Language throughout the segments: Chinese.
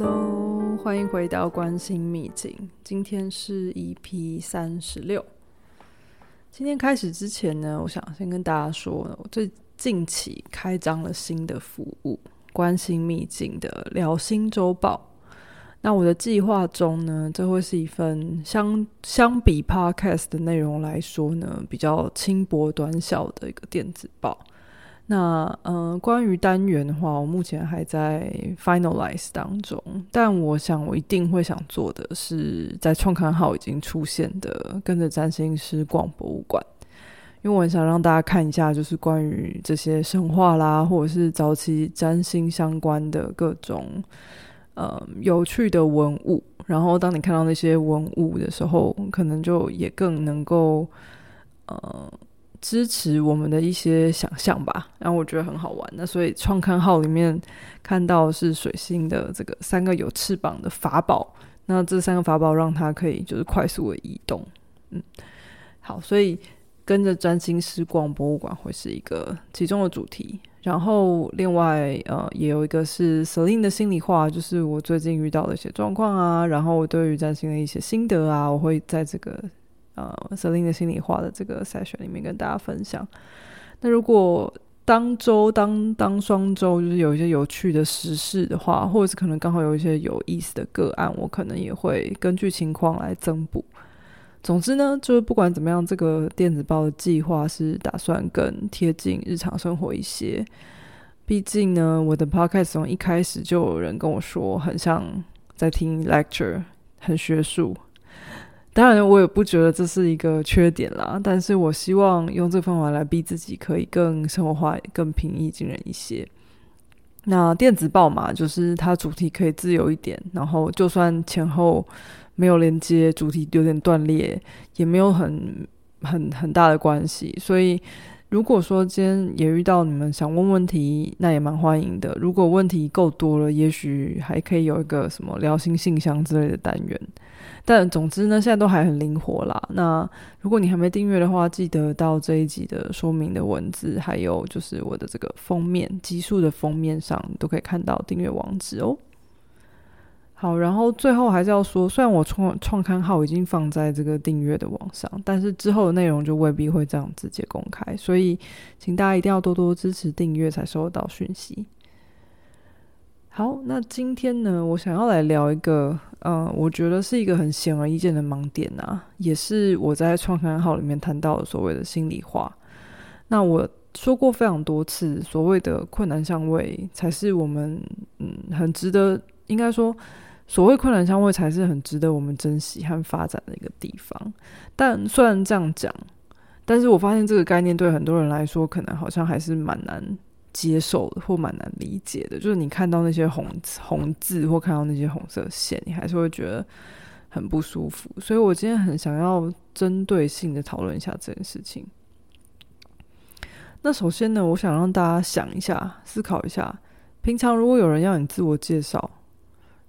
Hello，欢迎回到关心秘境。今天是 EP 三十六。今天开始之前呢，我想先跟大家说，我最近期开张了新的服务——关心秘境的聊心周报。那我的计划中呢，这会是一份相相比 Podcast 的内容来说呢，比较轻薄短小的一个电子报。那呃，关于单元的话，我目前还在 finalize 当中，但我想我一定会想做的是，在创刊号已经出现的跟着占星师逛博物馆，因为我想让大家看一下，就是关于这些神话啦，或者是早期占星相关的各种呃有趣的文物，然后当你看到那些文物的时候，可能就也更能够呃。支持我们的一些想象吧，然后我觉得很好玩。那所以创刊号里面看到是水星的这个三个有翅膀的法宝，那这三个法宝让它可以就是快速的移动。嗯，好，所以跟着占星师逛博物馆会是一个其中的主题。然后另外呃也有一个是 Selin 的心里话，就是我最近遇到的一些状况啊，然后我对于占星的一些心得啊，我会在这个。呃，Selin 的心里话的这个 session 里面跟大家分享。那如果当周当当双周就是有一些有趣的时事的话，或者是可能刚好有一些有意思的个案，我可能也会根据情况来增补。总之呢，就是不管怎么样，这个电子报的计划是打算更贴近日常生活一些。毕竟呢，我的 podcast 从一开始就有人跟我说，很像在听 lecture，很学术。当然，我也不觉得这是一个缺点啦。但是我希望用这个方法来逼自己，可以更生活化、更平易近人一些。那电子报嘛，就是它主题可以自由一点，然后就算前后没有连接，主题有点断裂，也没有很很很大的关系。所以，如果说今天也遇到你们想问问题，那也蛮欢迎的。如果问题够多了，也许还可以有一个什么聊心信箱之类的单元。但总之呢，现在都还很灵活啦。那如果你还没订阅的话，记得到这一集的说明的文字，还有就是我的这个封面集数的封面上，都可以看到订阅网址哦。好，然后最后还是要说，虽然我创创刊号已经放在这个订阅的网上，但是之后的内容就未必会这样直接公开，所以请大家一定要多多支持订阅，才收得到讯息。好，那今天呢，我想要来聊一个，呃，我觉得是一个很显而易见的盲点啊，也是我在创刊号里面谈到的所谓的心里话。那我说过非常多次，所谓的困难相位才是我们，嗯，很值得，应该说，所谓困难相位才是很值得我们珍惜和发展的一个地方。但虽然这样讲，但是我发现这个概念对很多人来说，可能好像还是蛮难。接受的或蛮难理解的，就是你看到那些红红字或看到那些红色线，你还是会觉得很不舒服。所以我今天很想要针对性的讨论一下这件事情。那首先呢，我想让大家想一下、思考一下，平常如果有人要你自我介绍，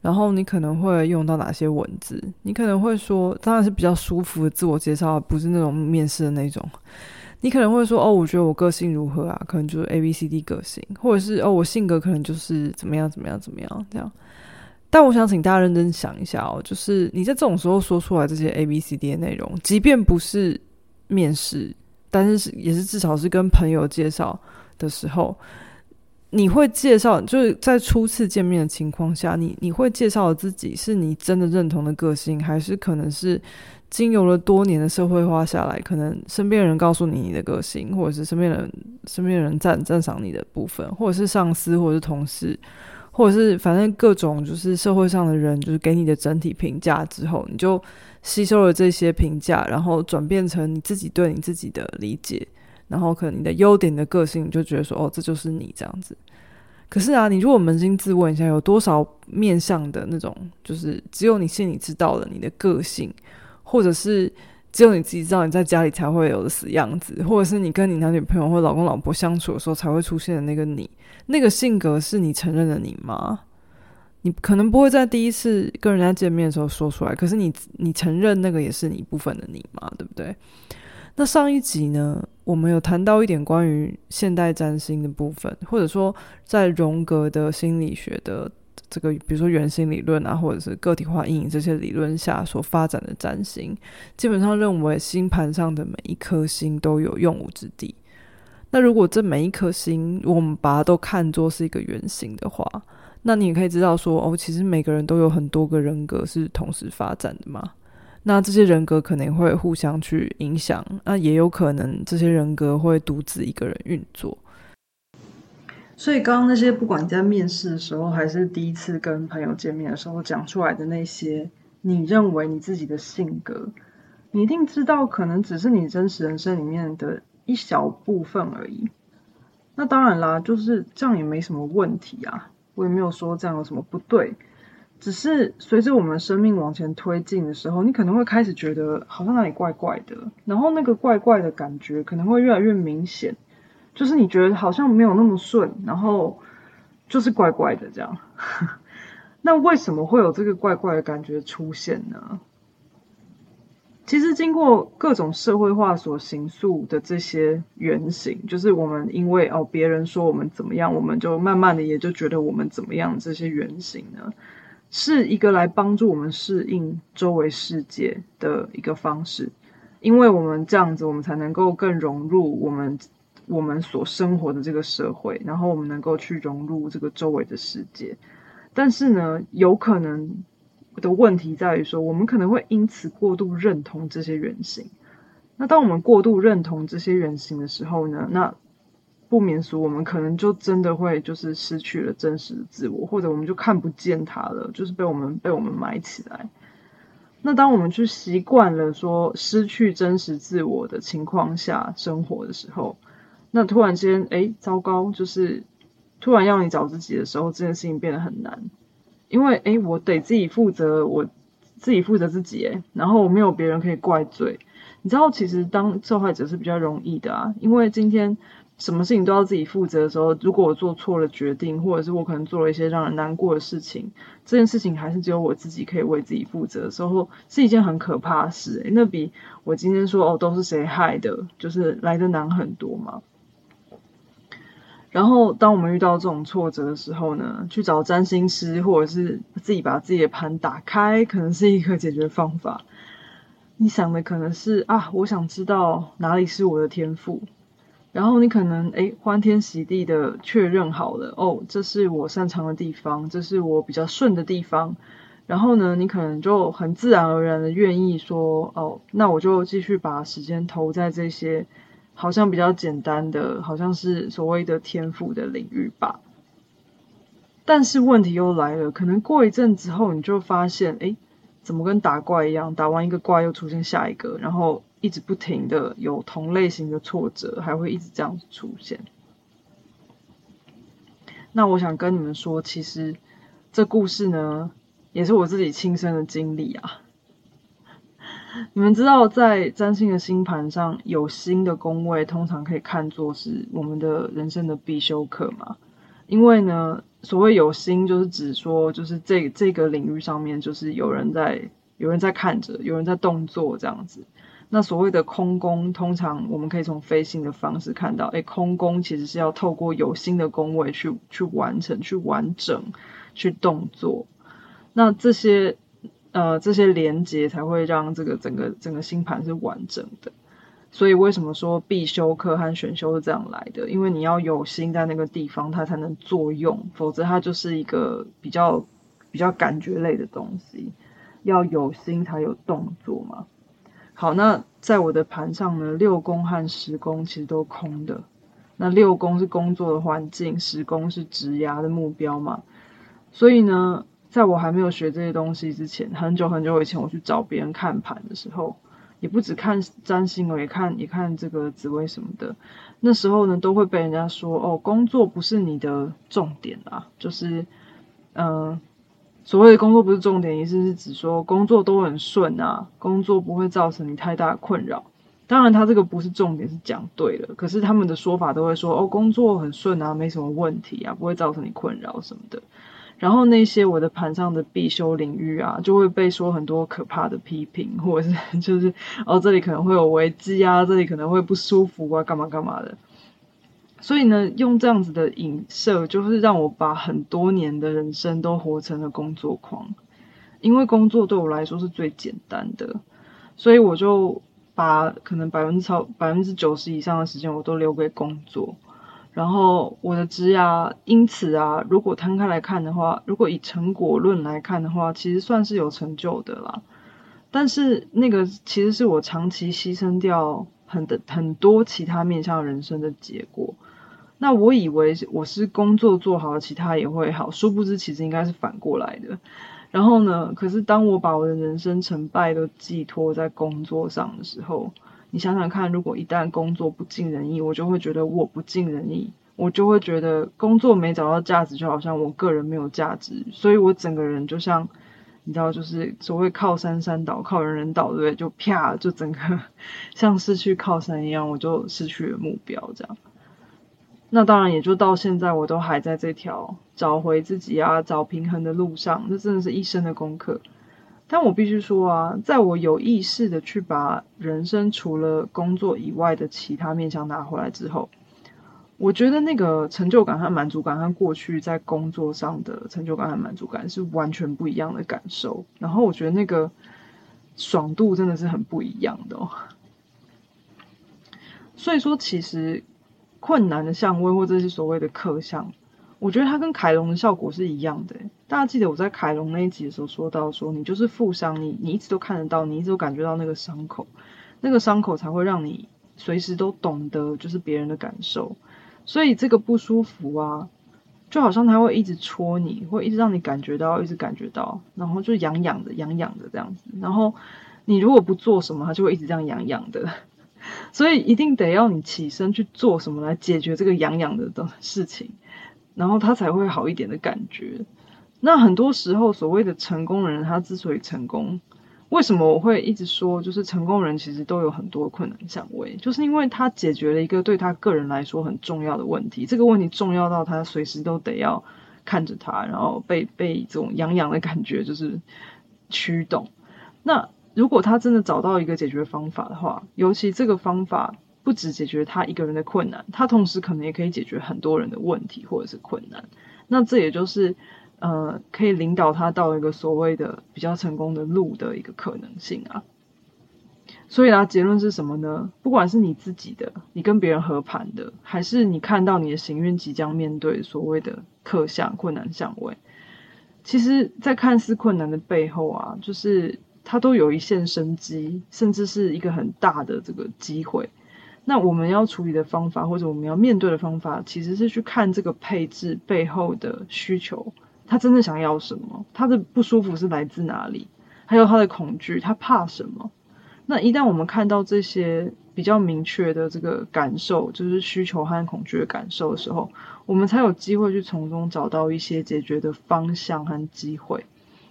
然后你可能会用到哪些文字？你可能会说，当然是比较舒服的自我介绍，不是那种面试的那种。你可能会说哦，我觉得我个性如何啊？可能就是 A B C D 个性，或者是哦，我性格可能就是怎么样怎么样怎么样这样。但我想请大家认真想一下哦，就是你在这种时候说出来这些 A B C D 的内容，即便不是面试，但是是也是至少是跟朋友介绍的时候，你会介绍就是在初次见面的情况下，你你会介绍的自己是你真的认同的个性，还是可能是？经由了多年的社会化下来，可能身边人告诉你你的个性，或者是身边人身边人赞赞赏你的部分，或者是上司，或者是同事，或者是反正各种就是社会上的人，就是给你的整体评价之后，你就吸收了这些评价，然后转变成你自己对你自己的理解，然后可能你的优点的个性，你就觉得说哦，这就是你这样子。可是啊，你如果扪心自问一下，有多少面向的那种，就是只有你心里知道了你的个性。或者是只有你自己知道你在家里才会有的死样子，或者是你跟你男女朋友或老公老婆相处的时候才会出现的那个你，那个性格是你承认的你吗？你可能不会在第一次跟人家见面的时候说出来，可是你你承认那个也是你一部分的你嘛，对不对？那上一集呢，我们有谈到一点关于现代占星的部分，或者说在荣格的心理学的这个，比如说原型理论啊，或者是个体化阴影这些理论下所发展的占星，基本上认为星盘上的每一颗星都有用武之地。那如果这每一颗星，我们把它都看作是一个原型的话，那你也可以知道说，哦，其实每个人都有很多个人格是同时发展的嘛。那这些人格可能会互相去影响，那也有可能这些人格会独自一个人运作。所以，刚刚那些不管在面试的时候，还是第一次跟朋友见面的时候讲出来的那些，你认为你自己的性格，你一定知道，可能只是你真实人生里面的一小部分而已。那当然啦，就是这样也没什么问题啊，我也没有说这样有什么不对。只是随着我们生命往前推进的时候，你可能会开始觉得好像哪里怪怪的，然后那个怪怪的感觉可能会越来越明显。就是你觉得好像没有那么顺，然后就是怪怪的这样。那为什么会有这个怪怪的感觉出现呢？其实经过各种社会化所形塑的这些原型，就是我们因为哦别人说我们怎么样，我们就慢慢的也就觉得我们怎么样。这些原型呢，是一个来帮助我们适应周围世界的一个方式，因为我们这样子，我们才能够更融入我们。我们所生活的这个社会，然后我们能够去融入这个周围的世界，但是呢，有可能的问题在于说，我们可能会因此过度认同这些原型。那当我们过度认同这些原型的时候呢，那不免俗，我们可能就真的会就是失去了真实的自我，或者我们就看不见它了，就是被我们被我们埋起来。那当我们去习惯了说失去真实自我的情况下生活的时候，那突然间，哎，糟糕！就是突然要你找自己的时候，这件事情变得很难，因为哎，我得自己负责，我自己负责自己，哎，然后我没有别人可以怪罪。你知道，其实当受害者是比较容易的啊，因为今天什么事情都要自己负责的时候，如果我做错了决定，或者是我可能做了一些让人难过的事情，这件事情还是只有我自己可以为自己负责的时候，是一件很可怕的事。那比我今天说哦，都是谁害的，就是来的难很多嘛。然后，当我们遇到这种挫折的时候呢，去找占星师，或者是自己把自己的盘打开，可能是一个解决方法。你想的可能是啊，我想知道哪里是我的天赋，然后你可能诶欢天喜地的确认好了，哦，这是我擅长的地方，这是我比较顺的地方。然后呢，你可能就很自然而然的愿意说，哦，那我就继续把时间投在这些。好像比较简单的，好像是所谓的天赋的领域吧。但是问题又来了，可能过一阵之后，你就发现，哎，怎么跟打怪一样，打完一个怪又出现下一个，然后一直不停的有同类型的挫折，还会一直这样子出现。那我想跟你们说，其实这故事呢，也是我自己亲身的经历啊。你们知道，在占星的星盘上有星的宫位，通常可以看作是我们的人生的必修课吗？因为呢，所谓有星，就是指说，就是这这个领域上面，就是有人在有人在看着，有人在动作这样子。那所谓的空宫，通常我们可以从飞星的方式看到，哎，空宫其实是要透过有心的宫位去去完成、去完整、去动作。那这些。呃，这些连接才会让这个整个整个星盘是完整的。所以为什么说必修课和选修是这样来的？因为你要有心在那个地方，它才能作用，否则它就是一个比较比较感觉类的东西。要有心才有动作嘛。好，那在我的盘上呢，六宫和十宫其实都空的。那六宫是工作的环境，十宫是职涯的目标嘛。所以呢。在我还没有学这些东西之前，很久很久以前，我去找别人看盘的时候，也不只看占星，也看也看这个紫薇什么的。那时候呢，都会被人家说哦，工作不是你的重点啊，就是嗯，所谓的工作不是重点，意思是指说工作都很顺啊，工作不会造成你太大的困扰。当然，他这个不是重点，是讲对了。可是他们的说法都会说哦，工作很顺啊，没什么问题啊，不会造成你困扰什么的。然后那些我的盘上的必修领域啊，就会被说很多可怕的批评，或者是 就是哦这里可能会有危机啊，这里可能会不舒服啊，干嘛干嘛的。所以呢，用这样子的影射，就是让我把很多年的人生都活成了工作狂。因为工作对我来说是最简单的，所以我就把可能百分之超百分之九十以上的时间我都留给工作。然后我的职涯因此啊，如果摊开来看的话，如果以成果论来看的话，其实算是有成就的啦。但是那个其实是我长期牺牲掉很的很多其他面向人生的结果。那我以为我是工作做好了，其他也会好，殊不知其实应该是反过来的。然后呢，可是当我把我的人生成败都寄托在工作上的时候，你想想看，如果一旦工作不尽人意，我就会觉得我不尽人意，我就会觉得工作没找到价值，就好像我个人没有价值，所以我整个人就像你知道，就是所谓靠山山倒，靠人人倒，对不对？就啪，就整个 像失去靠山一样，我就失去了目标，这样。那当然，也就到现在，我都还在这条找回自己啊、找平衡的路上。这真的是一生的功课。但我必须说啊，在我有意识的去把人生除了工作以外的其他面向拿回来之后，我觉得那个成就感和满足感和过去在工作上的成就感和满足感是完全不一样的感受。然后我觉得那个爽度真的是很不一样的哦。所以说，其实。困难的相位或者是所谓的克相，我觉得它跟凯龙的效果是一样的。大家记得我在凯龙那一集的时候说到，说你就是负伤，你你一直都看得到，你一直都感觉到那个伤口，那个伤口才会让你随时都懂得就是别人的感受。所以这个不舒服啊，就好像它会一直戳你，会一直让你感觉到，一直感觉到，然后就痒痒的，痒痒的这样子。然后你如果不做什么，它就会一直这样痒痒的。所以一定得要你起身去做什么来解决这个痒痒的的事情，然后他才会好一点的感觉。那很多时候，所谓的成功人，他之所以成功，为什么我会一直说，就是成功人其实都有很多困难相位，就是因为他解决了一个对他个人来说很重要的问题。这个问题重要到他随时都得要看着他，然后被被这种痒痒的感觉就是驱动。那如果他真的找到一个解决方法的话，尤其这个方法不只解决他一个人的困难，他同时可能也可以解决很多人的问题或者是困难。那这也就是呃，可以领导他到一个所谓的比较成功的路的一个可能性啊。所以啊，结论是什么呢？不管是你自己的，你跟别人合盘的，还是你看到你的行运即将面对所谓的克相困难相位，其实，在看似困难的背后啊，就是。它都有一线生机，甚至是一个很大的这个机会。那我们要处理的方法，或者我们要面对的方法，其实是去看这个配置背后的需求，他真正想要什么，他的不舒服是来自哪里，还有他的恐惧，他怕什么。那一旦我们看到这些比较明确的这个感受，就是需求和恐惧的感受的时候，我们才有机会去从中找到一些解决的方向和机会。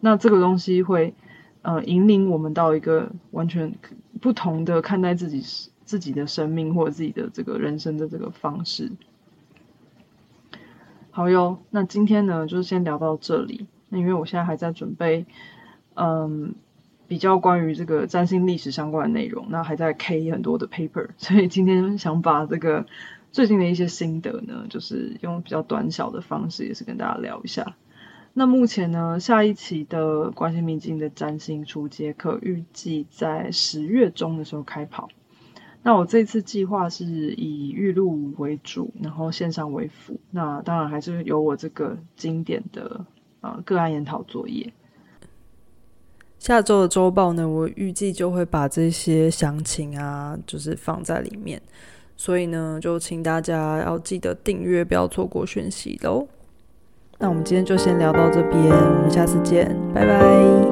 那这个东西会。呃，引领我们到一个完全不同的看待自己自己的生命或者自己的这个人生的这个方式。好哟，那今天呢，就是先聊到这里。那因为我现在还在准备，嗯，比较关于这个占星历史相关的内容，那还在 K 很多的 paper，所以今天想把这个最近的一些心得呢，就是用比较短小的方式，也是跟大家聊一下。那目前呢，下一期的关心秘境的占星初阶课预计在十月中的时候开跑。那我这次计划是以预录为主，然后线上为辅。那当然还是有我这个经典的呃个案研讨作业。下周的周报呢，我预计就会把这些详情啊，就是放在里面。所以呢，就请大家要记得订阅，不要错过讯息喽。那我们今天就先聊到这边，我们下次见，拜拜。